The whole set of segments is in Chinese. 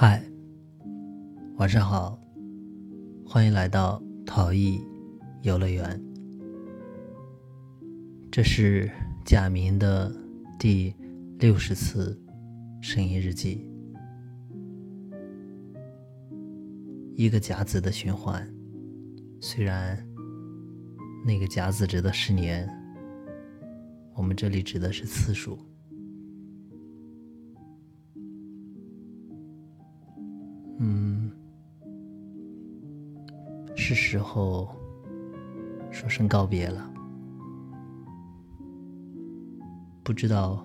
嗨，晚上好，欢迎来到陶艺游乐园。这是贾明的第六十次声音日记，一个甲子的循环。虽然那个甲子指的是年，我们这里指的是次数。是时候说声告别了。不知道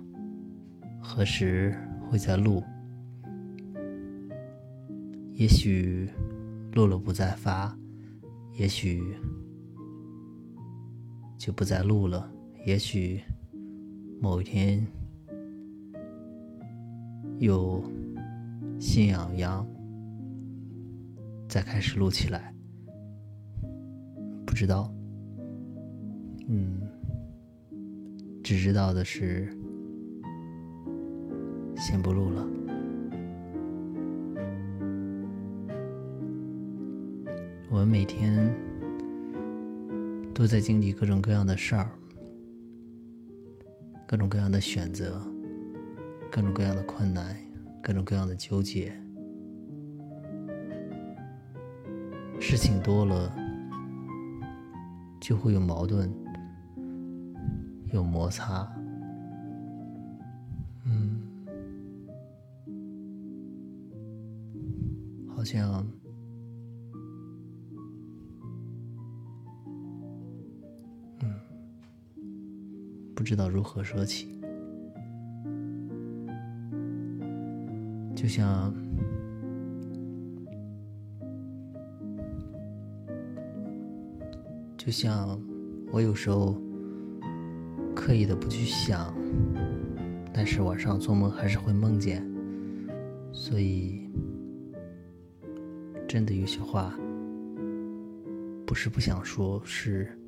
何时会再录，也许录了不再发，也许就不再录了，也许某一天又心痒痒。再开始录起来，不知道，嗯，只知道的是，先不录了。我们每天都在经历各种各样的事儿，各种各样的选择，各种各样的困难，各种各样的纠结。事情多了，就会有矛盾，有摩擦。嗯，好像，嗯，不知道如何说起，就像。就像我有时候刻意的不去想，但是晚上做梦还是会梦见，所以真的有些话不是不想说，是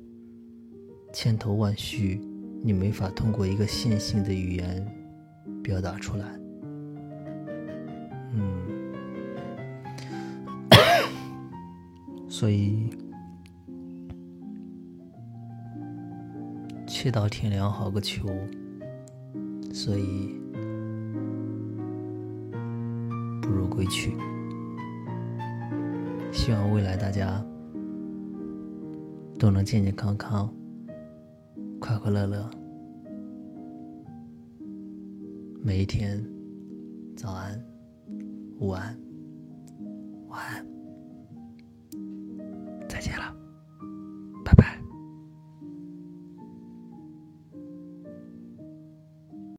千头万绪，你没法通过一个线性的语言表达出来。嗯，所以。这到天凉好个秋，所以不如归去。希望未来大家都能健健康康、快快乐乐。每一天，早安、午安、